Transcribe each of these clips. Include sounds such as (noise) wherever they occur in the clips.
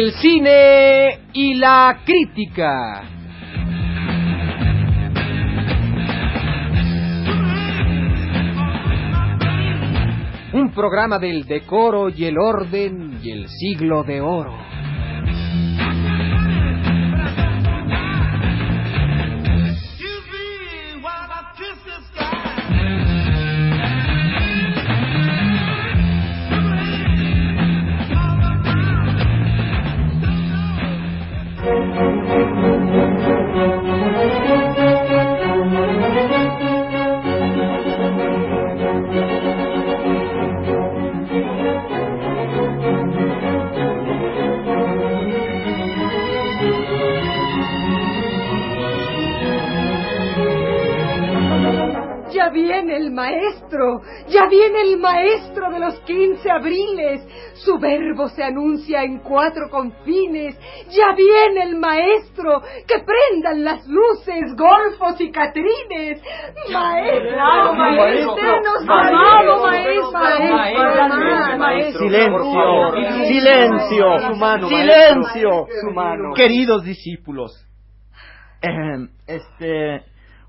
El cine y la crítica. Un programa del decoro y el orden y el siglo de oro. Maestro de los quince abriles. Su verbo se anuncia en cuatro confines. Ya viene el maestro, que prendan las luces, golfos y catrines. Maestro, maestro, nos amado maestro, maestro, maestro. Silencio, silencio, silencio, queridos discípulos. Ejem, Este,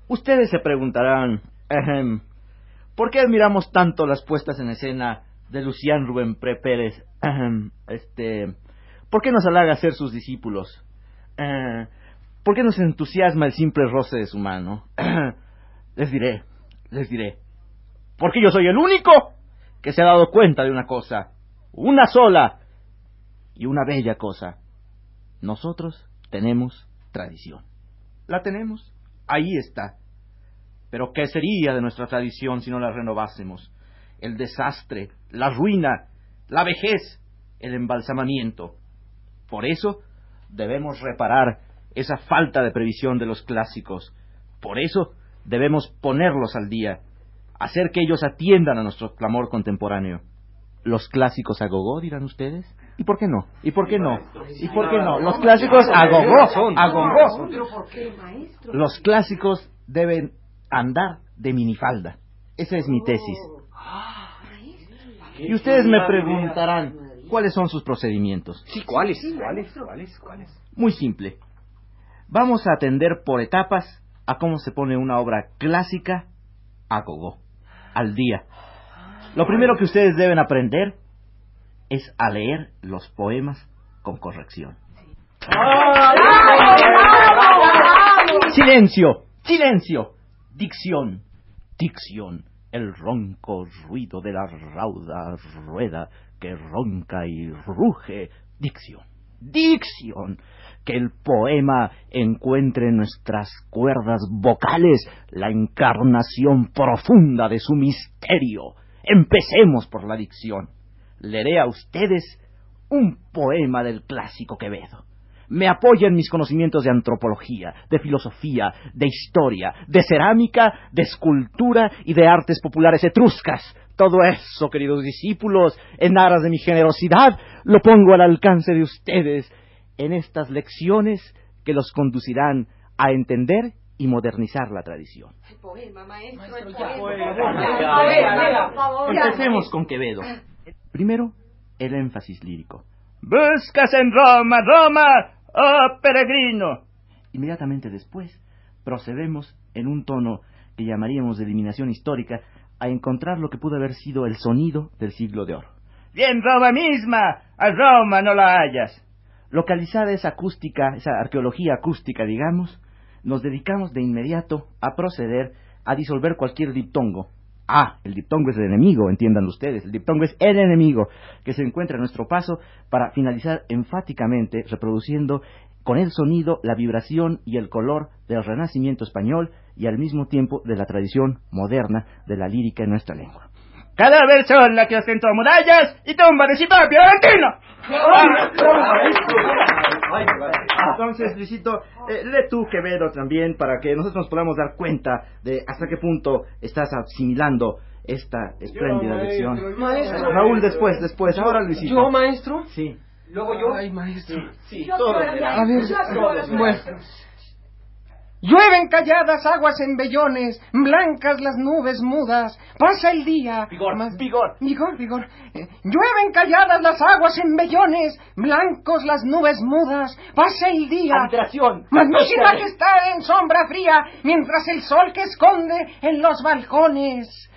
ustedes se preguntarán, ejem, ¿por qué admiramos tanto las puestas en escena de Lucián Rubén Pre Pérez? Este, ¿por qué nos halaga ser sus discípulos? ¿Por qué nos entusiasma el simple roce de su mano? Les diré, les diré. Porque yo soy el único que se ha dado cuenta de una cosa, una sola y una bella cosa. Nosotros tenemos tradición. La tenemos, ahí está. Pero ¿qué sería de nuestra tradición si no la renovásemos? El desastre, la ruina, la vejez, el embalsamamiento. Por eso debemos reparar esa falta de previsión de los clásicos. Por eso debemos ponerlos al día, hacer que ellos atiendan a nuestro clamor contemporáneo. Los clásicos a gogó, dirán ustedes. ¿Y por qué no? ¿Y por qué no? ¿Y por qué no? Los clásicos a gogó, a gogó. Los clásicos deben andar de minifalda. Esa es mi tesis. Y ustedes me preguntarán, ¿cuáles son sus procedimientos? Sí, ¿cuáles? ¿Cuáles? ¿Cuáles? ¿Cuáles? Muy simple. Vamos a atender por etapas a cómo se pone una obra clásica a gogo, al día. Lo primero que ustedes deben aprender es a leer los poemas con corrección. Silencio, silencio. Dicción, dicción. El ronco ruido de la rauda rueda que ronca y ruge. Dicción, dicción. Que el poema encuentre en nuestras cuerdas vocales la encarnación profunda de su misterio. Empecemos por la dicción. Leeré a ustedes un poema del clásico Quevedo. Me apoya en mis conocimientos de antropología, de filosofía, de historia, de cerámica, de escultura y de artes populares etruscas. Todo eso, queridos discípulos, en aras de mi generosidad, lo pongo al alcance de ustedes en estas lecciones que los conducirán a entender y modernizar la tradición. El poema, maestro, el ya, poema. poema. A ver, a ver, por favor. Empecemos con Quevedo. Primero, el énfasis lírico. Buscas en Roma, Roma, oh peregrino. Inmediatamente después, procedemos en un tono que llamaríamos de eliminación histórica a encontrar lo que pudo haber sido el sonido del siglo de oro. Bien, Roma misma, a Roma no la hallas. Localizada esa acústica, esa arqueología acústica, digamos, nos dedicamos de inmediato a proceder a disolver cualquier diptongo. Ah, el diptongo es el enemigo, entiendan ustedes. El diptongo es el enemigo que se encuentra a nuestro paso para finalizar enfáticamente reproduciendo con el sonido la vibración y el color del renacimiento español y al mismo tiempo de la tradición moderna de la lírica en nuestra lengua. Cada versión la que ostentó murallas y tumba de Cipa Fiorentino. Entonces, Luisito, eh, lee tú Quevedo también para que nosotros nos podamos dar cuenta de hasta qué punto estás asimilando esta espléndida lección. Maestro. Raúl, después, después. Ahora, Luisito. ¿Yo, maestro? Sí. Luego yo. Ay, maestro. Sí, Yo todo. quiero, A ver, yo quiero, bueno. Llueven calladas aguas en vellones, blancas las nubes mudas, pasa el día. Vigor, más vigor. Vigor, vigor. Eh, llueven calladas las aguas en vellones, blancos las nubes mudas, pasa el día. Alteración. Magnífica que está en sombra fría, mientras el sol que esconde en los balcones.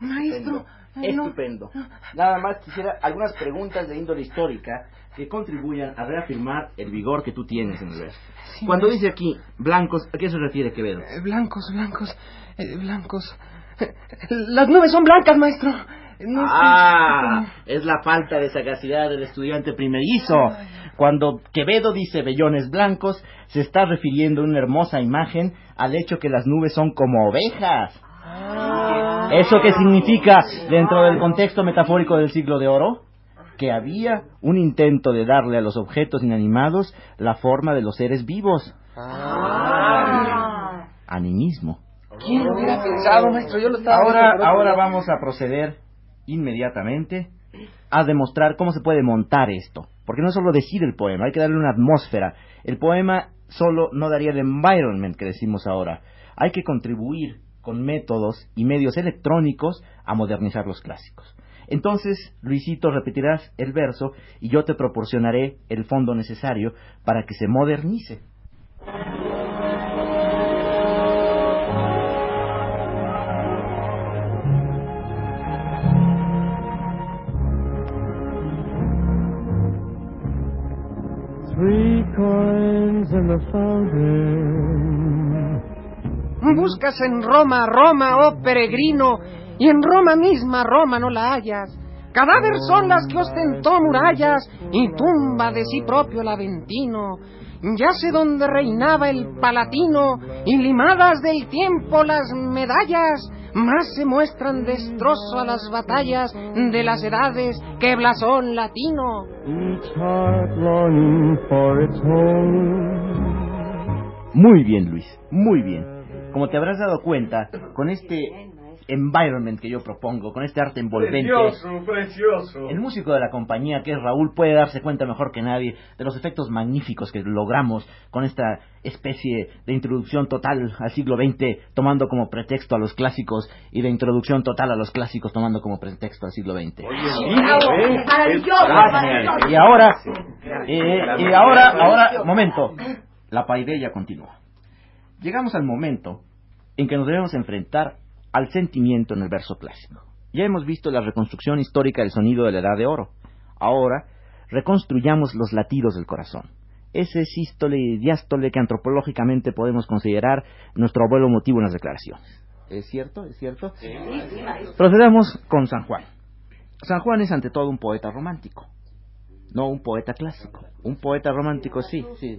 Maestro. Estupendo. Nada más quisiera algunas preguntas de índole histórica que contribuyan a reafirmar el vigor que tú tienes en el verso. Cuando dice aquí blancos, ¿a qué se refiere Quevedo? Eh, blancos, blancos, eh, blancos. (laughs) Las nubes son blancas, maestro. ah, es la falta de sagacidad del estudiante primerizo. Cuando Quevedo dice vellones blancos, se está refiriendo a una hermosa imagen al hecho que las nubes son como ovejas. Ah. ¿Eso qué significa dentro del contexto metafórico del siglo de oro? que había un intento de darle a los objetos inanimados la forma de los seres vivos. Ah. Animismo. ¿Quién lo hubiera pensado, maestro? Yo lo estaba ahora, ahora vamos a proceder inmediatamente a demostrar cómo se puede montar esto. Porque no es solo decir el poema, hay que darle una atmósfera. El poema solo no daría el environment que decimos ahora. Hay que contribuir con métodos y medios electrónicos a modernizar los clásicos. Entonces, Luisito, repetirás el verso y yo te proporcionaré el fondo necesario para que se modernice. Buscas en Roma, Roma, oh peregrino, y en Roma misma, Roma no la hallas. Cadáver son las que ostentó murallas y tumba de sí propio el Aventino. Ya sé dónde reinaba el Palatino y limadas del tiempo las medallas más se muestran destrozo a las batallas de las edades que blasón latino. Muy bien, Luis, muy bien. Como te habrás dado cuenta, con este environment que yo propongo, con este arte envolvente. Precioso, precioso. El músico de la compañía, que es Raúl, puede darse cuenta mejor que nadie de los efectos magníficos que logramos con esta especie de introducción total al siglo XX, tomando como pretexto a los clásicos, y de introducción total a los clásicos, tomando como pretexto al siglo XX. y, ahora, eh, y ahora, ahora, momento, la paideia continúa. Llegamos al momento en que nos debemos enfrentar al sentimiento en el verso clásico. Ya hemos visto la reconstrucción histórica del sonido de la Edad de Oro. Ahora, reconstruyamos los latidos del corazón. Ese sístole y diástole que antropológicamente podemos considerar nuestro abuelo motivo en las declaraciones. ¿Es cierto? ¿Es cierto? Procedemos con San Juan. San Juan es ante todo un poeta romántico, no un poeta clásico. Un poeta romántico, sí, sí.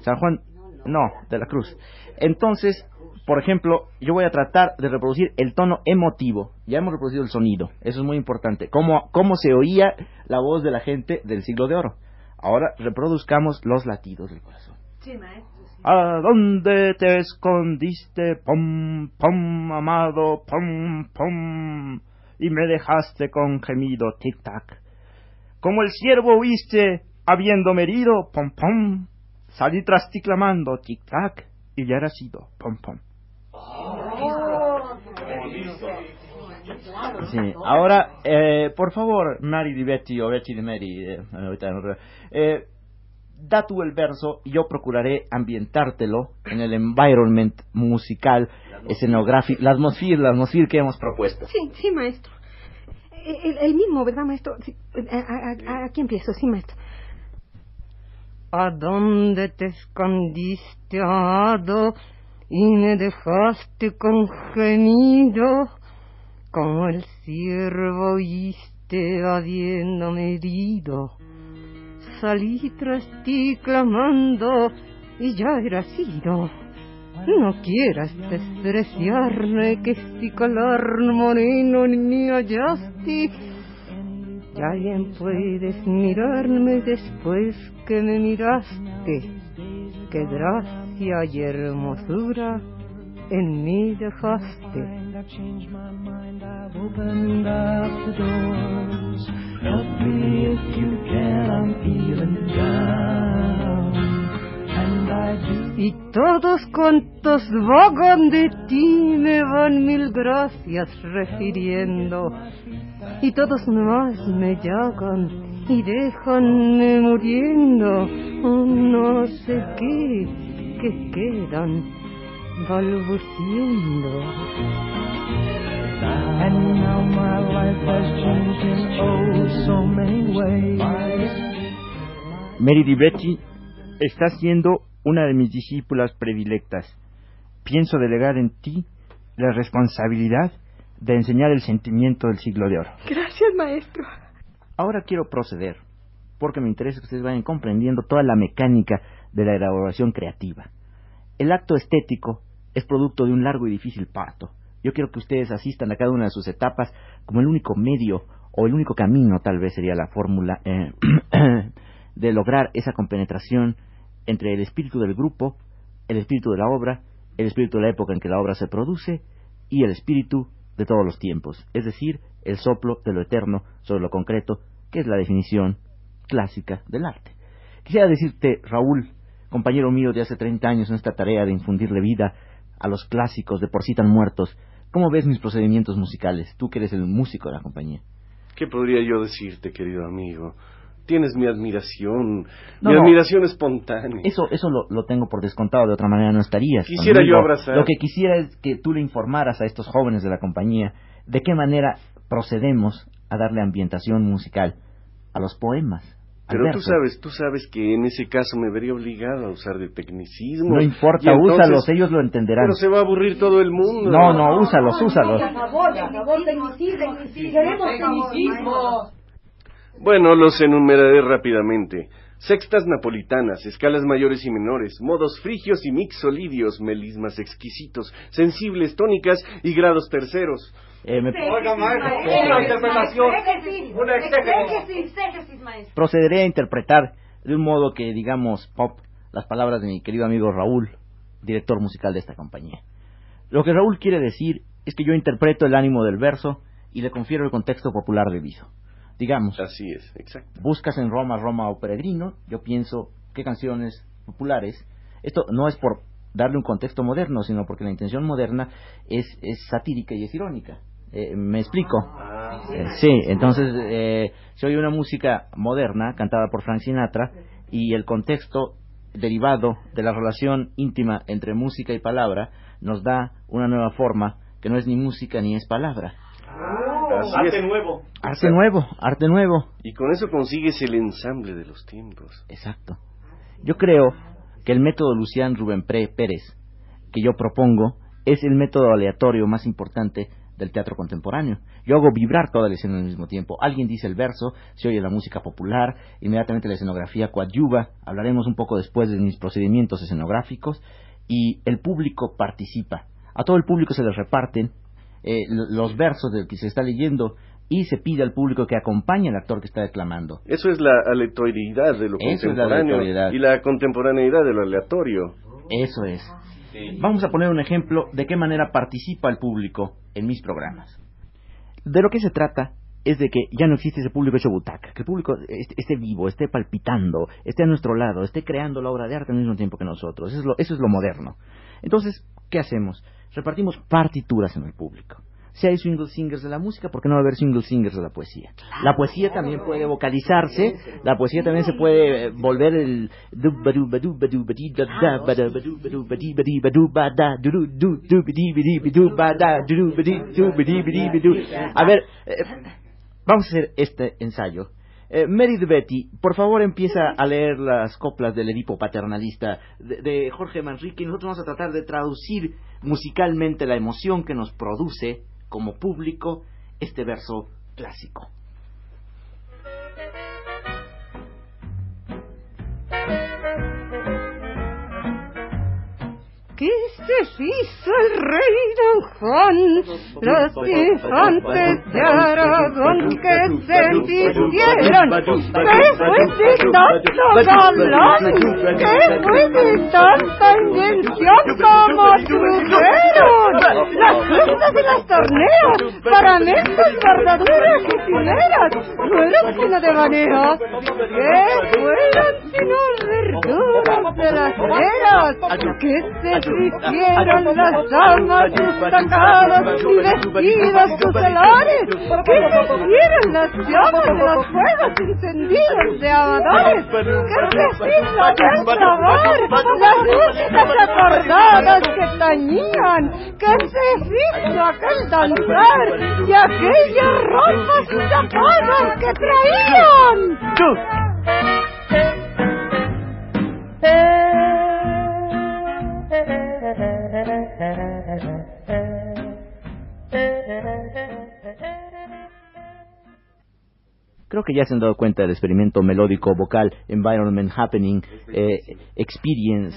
San Juan, no, de la Cruz. Entonces, por ejemplo, yo voy a tratar de reproducir el tono emotivo. Ya hemos reproducido el sonido, eso es muy importante. Cómo, cómo se oía la voz de la gente del siglo de oro. Ahora reproduzcamos los latidos del corazón. Sí, maestro. ¿A dónde te escondiste, pom, pom, amado, pom, pom? Y me dejaste con gemido, tic-tac. Como el ciervo huiste, habiendo herido, pom, pom. Salí tras ti clamando, tic-tac, y ya era sido, pom, pom. Sí. Ahora, eh, por favor, Mary di Betty o Betty de Mary, eh, eh, da tú el verso y yo procuraré ambientártelo en el environment musical, escenográfico, la atmósfera, la atmósfera que hemos propuesto. Sí, sí, maestro. El, mismo, ¿verdad, maestro? aquí empiezo, sí, maestro. ¿A dónde te escondiste, Ado? y me dejaste con gemido, como el ciervo oíste habiéndome herido. Salí tras ti clamando y ya era sido. No quieras despreciarme que si color moreno ni hallaste. Ya bien puedes mirarme después que me miraste. Que gracia y hermosura en mí dejaste. Y todos cuantos vagan de ti me van mil gracias refiriendo. Y todos más me llagan y déjanme muriendo. Oh, no sé qué, que quedan balbuciendo. And now my life has changed in oh so many ways. Mary DiBetti está siendo una de mis discípulas predilectas. Pienso delegar en ti la responsabilidad de enseñar el sentimiento del siglo de oro. Gracias, maestro. Ahora quiero proceder, porque me interesa que ustedes vayan comprendiendo toda la mecánica de la elaboración creativa. El acto estético es producto de un largo y difícil parto. Yo quiero que ustedes asistan a cada una de sus etapas como el único medio o el único camino, tal vez sería la fórmula, eh, (clears throat) de lograr esa compenetración entre el espíritu del grupo, el espíritu de la obra, el espíritu de la época en que la obra se produce y el espíritu de todos los tiempos, es decir, el soplo de lo eterno sobre lo concreto, que es la definición clásica del arte. Quisiera decirte, Raúl, compañero mío de hace 30 años en esta tarea de infundirle vida a los clásicos de por sí tan muertos, ¿cómo ves mis procedimientos musicales? Tú que eres el músico de la compañía. ¿Qué podría yo decirte, querido amigo? Tienes mi admiración, mi admiración espontánea. Eso, eso lo, tengo por descontado, de otra manera no estarías. Quisiera yo abrazar. Lo que quisiera es que tú le informaras a estos jóvenes de la compañía de qué manera procedemos a darle ambientación musical a los poemas. Pero tú sabes, tú sabes que en ese caso me vería obligado a usar de tecnicismo. No importa, úsalos, ellos lo entenderán. Pero se va a aburrir todo el mundo. No, no, úsalos, úsalos. Por favor, por favor, tecnicismo. Queremos tecnicismo. Bueno, los enumeraré rápidamente. Sextas napolitanas, escalas mayores y menores, modos frigios y mixolidios, melismas exquisitos, sensibles, tónicas y grados terceros. Eh, Oiga, maestro, una interpretación. Una maestro. Procederé a interpretar de un modo que, digamos, pop, las palabras de mi querido amigo Raúl, director musical de esta compañía. Lo que Raúl quiere decir es que yo interpreto el ánimo del verso y le confiero el contexto popular debido digamos. Así es, exacto. Buscas en Roma, Roma o Peregrino, yo pienso qué canciones populares. Esto no es por darle un contexto moderno, sino porque la intención moderna es, es satírica y es irónica. Eh, ¿Me explico? Ah, eh, sí, entonces eh, se oye una música moderna cantada por Frank Sinatra y el contexto derivado de la relación íntima entre música y palabra nos da una nueva forma que no es ni música ni es palabra arte nuevo. Arte nuevo, arte nuevo. Y con eso consigues el ensamble de los tiempos. Exacto. Yo creo que el método Lucián Rubén Pérez que yo propongo es el método aleatorio más importante del teatro contemporáneo. Yo hago vibrar toda la escena al mismo tiempo. Alguien dice el verso, se oye la música popular, inmediatamente la escenografía coadyuva, hablaremos un poco después de mis procedimientos escenográficos, y el público participa. A todo el público se les reparten eh, los versos del que se está leyendo y se pide al público que acompañe al actor que está declamando. Eso es la aleatoriedad de lo contemporáneo y la contemporaneidad de lo aleatorio. Eso es. Vamos a poner un ejemplo de qué manera participa el público en mis programas. De lo que se trata es de que ya no existe ese público hecho butaca, que el público esté vivo, esté palpitando, esté a nuestro lado, esté creando la obra de arte al mismo tiempo que nosotros. Eso es lo, eso es lo moderno. Entonces, ¿qué hacemos? repartimos partituras en el público. Si hay single singers de la música, ¿por qué no va a haber single singers de la poesía? La poesía también puede vocalizarse, la poesía también se puede volver el... A ver, vamos a hacer este ensayo. Eh, de Betty, por favor empieza a leer las coplas del Edipo paternalista de, de, Jorge Manrique y nosotros vamos a tratar de traducir musicalmente la emoción que nos produce como público este verso clásico. ¿Qué se hizo el rey Don Juan? Los infantes de Aragón que se vistieron. ¿Qué fue de tanto galán? ¿Qué fue de tanta invención como Las todas en las torneras, paramesas, bordaduras y fileras, ruedas llenas de maneras, que fueran sino verduras de las eras, que se hicieron las damas destacadas y vestidas sus celores, que se hicieron las llamas de los fuegos encendidos de amadores, que se hizo clamor, las músicas acordadas que tañían, que se hizo aquel danzar y aquellas ropas tapadas que traían. Creo que ya se han dado cuenta del experimento melódico vocal Environment Happening eh, Experience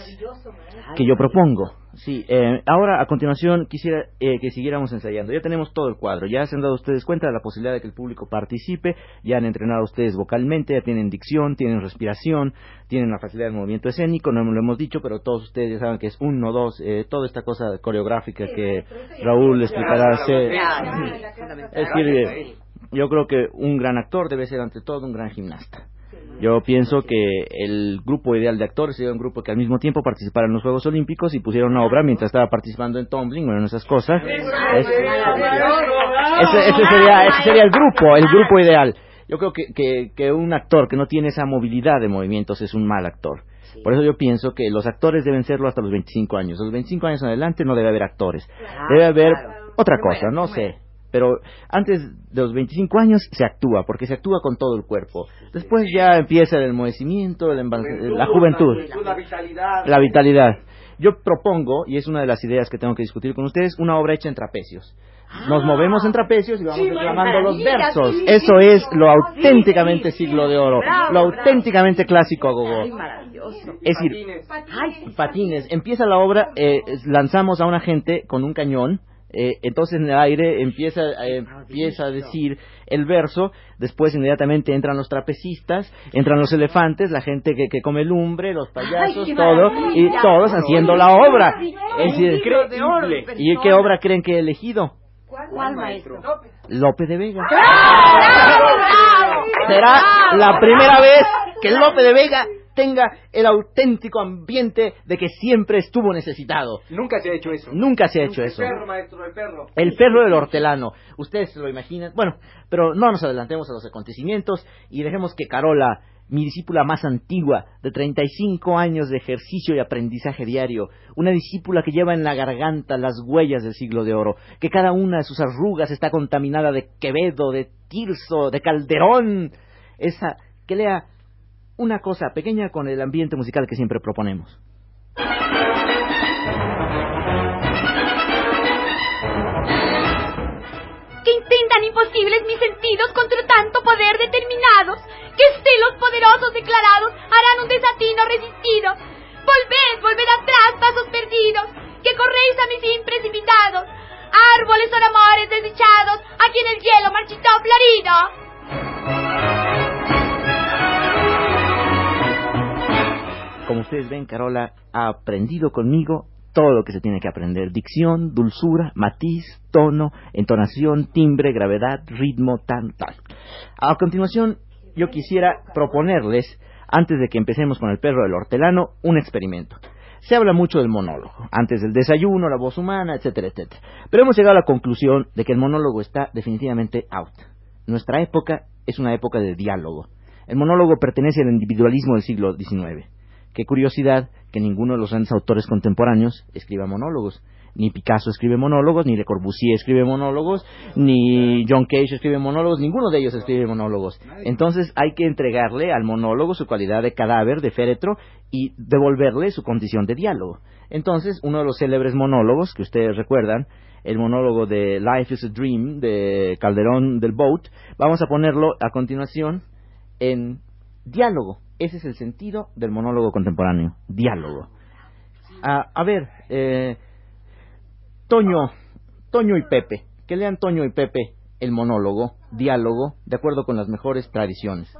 que yo propongo. Sí, eh, ahora a continuación quisiera eh, que siguiéramos ensayando. Ya tenemos todo el cuadro, ya se han dado ustedes cuenta de la posibilidad de que el público participe, ya han entrenado ustedes vocalmente, ya tienen dicción, tienen respiración, tienen la facilidad de movimiento escénico, no lo hemos dicho, pero todos ustedes ya saben que es uno, dos, eh, toda esta cosa coreográfica que Raúl explicará. Es decir, yo creo que un gran actor debe ser ante todo un gran gimnasta. Yo pienso que el grupo ideal de actores sería un grupo que al mismo tiempo participara en los Juegos Olímpicos y pusiera una obra mientras estaba participando en tumbling o en esas cosas. ese, sería, ese sería el grupo, el grupo ideal. Yo creo que, que, que un actor que no tiene esa movilidad de movimientos es un mal actor. Por eso yo pienso que los actores deben serlo hasta los 25 años. A los 25 años en adelante no debe haber actores. Debe haber otra cosa, no sé. Pero antes de los 25 años se actúa, porque se actúa con todo el cuerpo. Después ya empieza el enmohecimiento, la juventud, la vitalidad. la vitalidad. Yo propongo, y es una de las ideas que tengo que discutir con ustedes, una obra hecha en trapecios. Nos movemos en trapecios y vamos declamando los versos. Eso es lo auténticamente siglo de oro, lo auténticamente clásico a gogo. Es decir, patines. Empieza la obra, eh, lanzamos a una gente con un cañón, eh, entonces en el aire empieza, eh, empieza a decir el verso, después inmediatamente entran los trapecistas, entran los elefantes, la gente que, que come lumbre, los payasos, todo, y todos haciendo la obra. Es decir, ¿y qué obra creen que he elegido? ¿Cuál maestro? Lope de Vega. Será la primera vez que Lope de Vega tenga el auténtico ambiente de que siempre estuvo necesitado. Nunca se ha hecho eso. Nunca se ha hecho eso. El perro, maestro, el perro. El perro del hortelano. Ustedes se lo imaginan. Bueno, pero no nos adelantemos a los acontecimientos y dejemos que Carola, mi discípula más antigua, de 35 años de ejercicio y aprendizaje diario, una discípula que lleva en la garganta las huellas del siglo de oro, que cada una de sus arrugas está contaminada de Quevedo, de Tirso, de Calderón, esa que lea una cosa pequeña con el ambiente musical que siempre proponemos. que intentan imposibles mis sentidos contra tanto poder determinados, que estelos poderosos declarados harán un desatino resistido. Volved, volved atrás, pasos perdidos, que corréis a mis fin precipitados. Árboles son amores desdichados, aquí en el hielo marchitó florido. Como ustedes ven, Carola ha aprendido conmigo todo lo que se tiene que aprender. Dicción, dulzura, matiz, tono, entonación, timbre, gravedad, ritmo, tan, tal. A continuación, yo quisiera proponerles, antes de que empecemos con el perro del hortelano, un experimento. Se habla mucho del monólogo, antes del desayuno, la voz humana, etcétera, etcétera. Pero hemos llegado a la conclusión de que el monólogo está definitivamente out. Nuestra época es una época de diálogo. El monólogo pertenece al individualismo del siglo XIX. Qué curiosidad que ninguno de los grandes autores contemporáneos escriba monólogos. Ni Picasso escribe monólogos, ni Le Corbusier escribe monólogos, ni John Cage escribe monólogos, ninguno de ellos escribe monólogos. Entonces hay que entregarle al monólogo su cualidad de cadáver, de féretro, y devolverle su condición de diálogo. Entonces, uno de los célebres monólogos que ustedes recuerdan, el monólogo de Life is a Dream de Calderón del Boat, vamos a ponerlo a continuación en diálogo. Ese es el sentido del monólogo contemporáneo, diálogo. Ah, a ver, eh, Toño, Toño y Pepe, que lean Toño y Pepe el monólogo, diálogo, de acuerdo con las mejores tradiciones.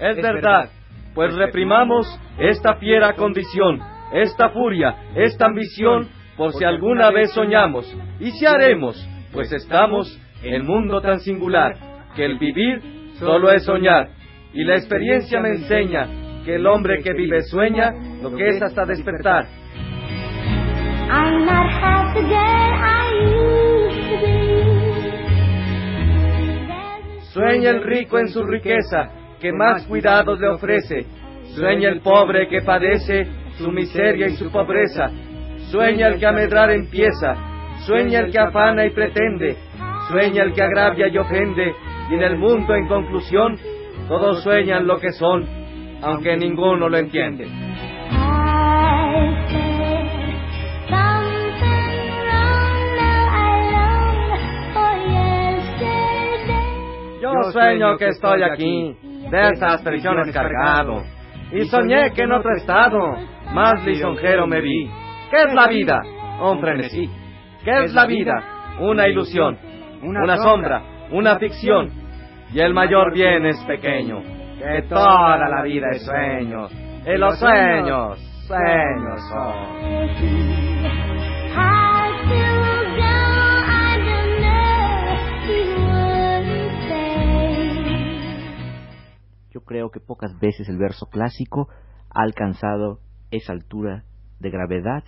Es verdad. pues reprimamos esta fiera condición, esta furia, esta ambición, por si alguna vez soñamos, y si haremos, pues estamos en mundo tan singular, que el vivir solo es soñar, y la experiencia me enseña que el hombre que vive sueña lo que es hasta despertar. Sueña el rico en su riqueza, que más cuidados le ofrece. Sueña el pobre que padece su miseria y su pobreza. Sueña el que a medrar empieza. Sueña el que afana y pretende. Sueña el que agravia y ofende. Y en el mundo, en conclusión, todos sueñan lo que son, aunque ninguno lo entiende. Yo sueño que estoy aquí, de estas prisiones cargado, y soñé que en otro estado, más lisonjero me vi. ¿Qué es la vida? Un frenesí. ¿Qué es la vida? Una ilusión, una sombra, una ficción. Y el mayor bien es pequeño, que toda la vida es sueño. Y los sueños, sueños son. Yo creo que pocas veces el verso clásico ha alcanzado esa altura de gravedad,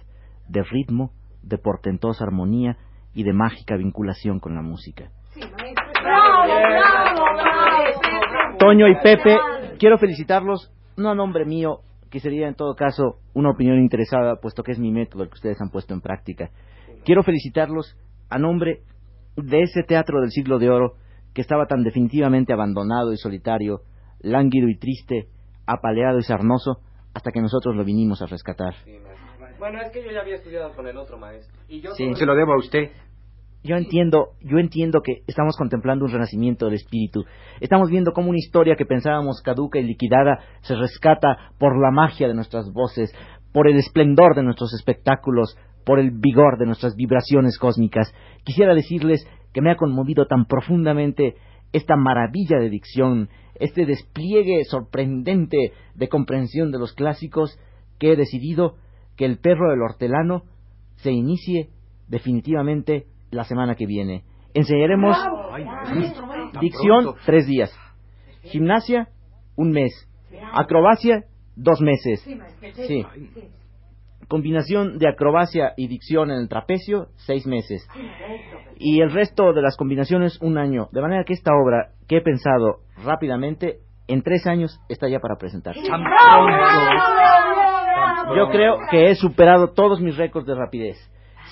de ritmo, de portentosa armonía y de mágica vinculación con la música. Toño y Pepe, quiero felicitarlos, no a nombre mío, que sería en todo caso una opinión interesada, puesto que es mi método el que ustedes han puesto en práctica. Quiero felicitarlos a nombre de ese teatro del siglo de oro que estaba tan definitivamente abandonado y solitario, lánguido y triste, apaleado y sarnoso, hasta que nosotros lo vinimos a rescatar. Bueno, es que yo ya había estudiado con el otro maestro. Y yo Sí. se lo debo a usted. Yo entiendo, yo entiendo que estamos contemplando un renacimiento del espíritu. Estamos viendo cómo una historia que pensábamos caduca y liquidada se rescata por la magia de nuestras voces, por el esplendor de nuestros espectáculos, por el vigor de nuestras vibraciones cósmicas. Quisiera decirles que me ha conmovido tan profundamente esta maravilla de dicción, este despliegue sorprendente de comprensión de los clásicos, que he decidido que el perro del hortelano se inicie definitivamente la semana que viene. Enseñaremos dicción tres días, gimnasia un mes, acrobacia dos meses. Sí. Combinación de acrobacia y dicción en el trapecio, seis meses. Y el resto de las combinaciones, un año. De manera que esta obra, que he pensado rápidamente, en tres años está ya para presentar. Yo creo que he superado todos mis récords de rapidez.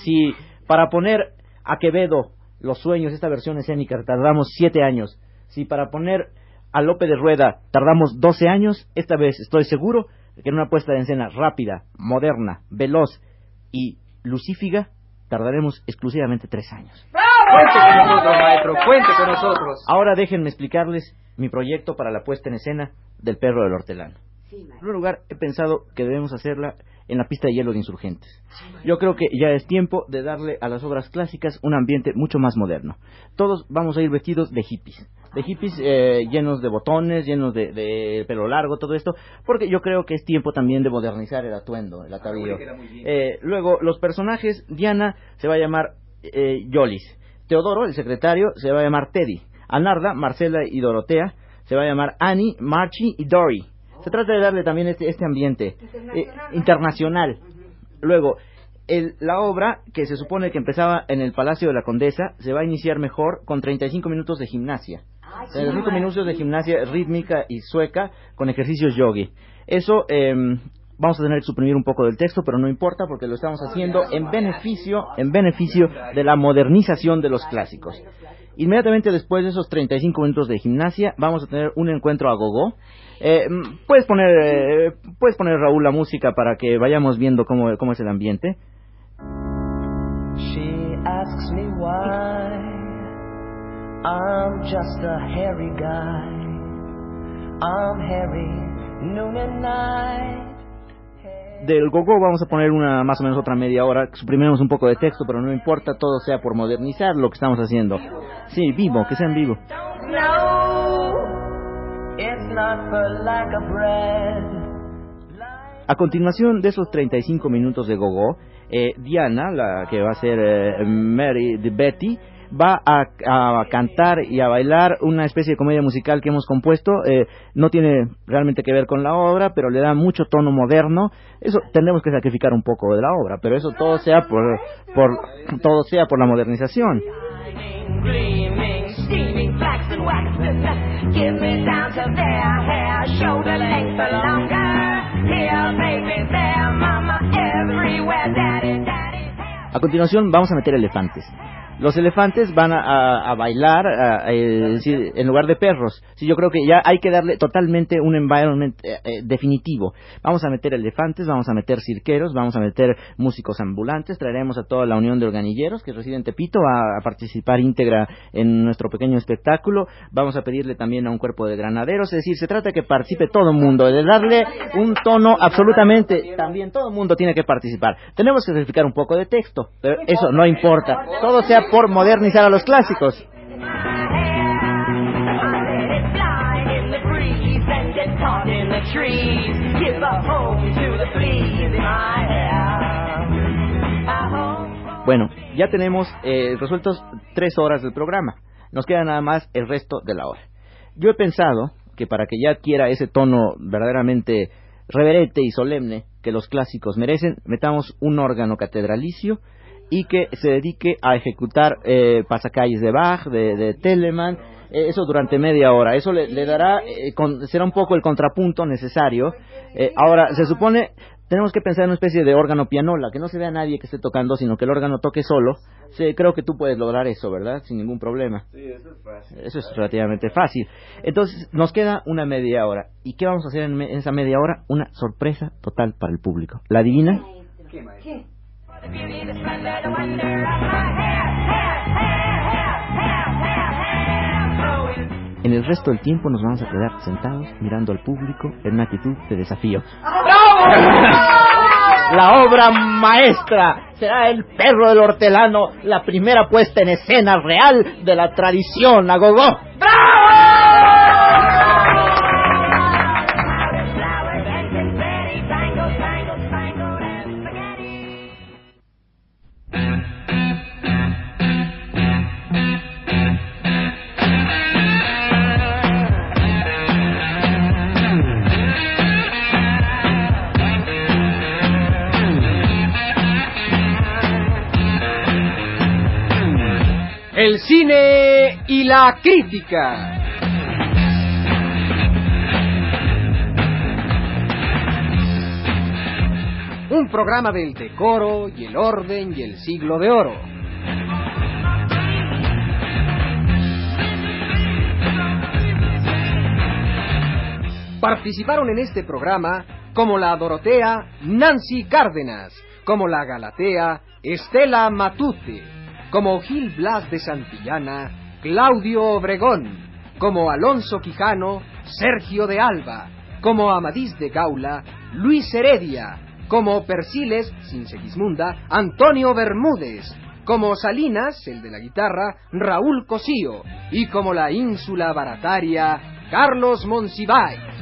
Si para poner a Quevedo los sueños, esta versión escénica, tardamos siete años. Si para poner a Lope de Rueda tardamos doce años, esta vez estoy seguro que en una puesta de escena rápida, moderna, veloz y lucífiga, tardaremos exclusivamente tres años. Cuente con nosotros, maestro, cuente con nosotros. Ahora déjenme explicarles mi proyecto para la puesta en escena del perro del hortelano. En primer lugar, he pensado que debemos hacerla en la pista de hielo de insurgentes. Yo creo que ya es tiempo de darle a las obras clásicas un ambiente mucho más moderno. Todos vamos a ir vestidos de hippies. De hippies eh, llenos de botones, llenos de, de pelo largo, todo esto, porque yo creo que es tiempo también de modernizar el atuendo, el atavío. Eh, luego, los personajes, Diana se va a llamar eh, Yolis. Teodoro, el secretario, se va a llamar Teddy. Anarda, Marcela y Dorotea se va a llamar Annie, Marchie y Dory. Se trata de darle también este, este ambiente eh, internacional. Luego, el- la obra, que se supone que empezaba en el Palacio de la Condesa, se va a iniciar mejor con 35 minutos de gimnasia. 35 minutos de gimnasia rítmica y sueca con ejercicios yogi. Eso em, vamos a tener que suprimir un poco del texto, pero no importa porque lo estamos haciendo en beneficio, en beneficio de la modernización de los clásicos. Inmediatamente después de esos 35 minutos de gimnasia, vamos a tener un encuentro a gogo. Eh, puedes poner, eh, puedes poner Raúl la música para que vayamos viendo cómo, cómo es el ambiente. She asks me why I'm just a hairy guy. I'm hairy noon and night. Del gogo vamos a poner una más o menos otra media hora. Suprimimos un poco de texto, pero no importa, todo sea por modernizar lo que estamos haciendo. Sí, vivo, que sea en vivo. A continuación de esos 35 minutos de gogo, eh, Diana, la que va a ser eh, Mary de Betty, va a, cantar y a bailar una especie de comedia musical que hemos compuesto. eh, no tiene realmente que ver con la obra, pero le da mucho tono moderno. Eso tendremos que sacrificar un poco de la obra, pero eso todo sea por, por todo sea por la modernización. A continuación vamos a meter elefantes. Los elefantes van a, a- bailar a- eh, en lugar de perros. Sí, yo creo que ya hay que darle totalmente un environment eh, eh, definitivo. Vamos a meter elefantes, vamos a meter cirqueros, vamos a meter músicos ambulantes, traeremos a toda la unión de organilleros que reside en Tepito a, a participar íntegra en nuestro pequeño espectáculo. Vamos a pedirle también a un cuerpo de granaderos, es decir, se trata de que participe todo el mundo, de darle un tono absolutamente, también todo el mundo tiene que participar. Tenemos que sacrificar un poco de texto, pero eso no importa. Todo sea por modernizar a los clásicos. Bueno, ya tenemos eh, resueltos tres horas del programa. Nos queda nada más el resto de la hora. Yo he pensado que para que ya adquiera ese tono verdaderamente reverente y solemne que los clásicos merecen, metamos un órgano catedralicio y que se dedique a ejecutar eh, pasacalles de Bach, de, de Telemann, eh, eso durante media hora. Eso le, le dará, eh, con- será un poco el contrapunto necesario. Eh, ahora, se supone, tenemos que pensar en una especie de órgano pianola, que no se vea nadie que esté tocando, sino que el órgano toque solo. Sí, creo que tú puedes lograr eso, ¿verdad? Sin ningún problema. Sí, eso es fácil. Eso es relativamente fácil. Entonces, nos queda una media hora. ¿Y qué vamos a hacer en, me- en esa media hora? Una sorpresa total para el público. ¿La adivina? The beauty, the En el resto del tiempo nos vamos a quedar sentados mirando al público en una actitud de desafío. La obra maestra será El perro del hortelano, la primera puesta en escena real de la tradición a El cine y la crítica. Un programa del decoro y el orden y el siglo de oro. Participaron en este programa como la Dorotea Nancy Cárdenas, como la Galatea Estela Matute, como Gil Blas de Santillana Claudio Obregón, como Alonso Quijano Sergio de Alba, como Amadís de Gaula Luis Heredia, como Persiles, sin Segismunda, Antonio Bermúdez, como Salinas, el de la guitarra, Raúl Cosío, y como la ínsula barataria, Carlos Monsiváis.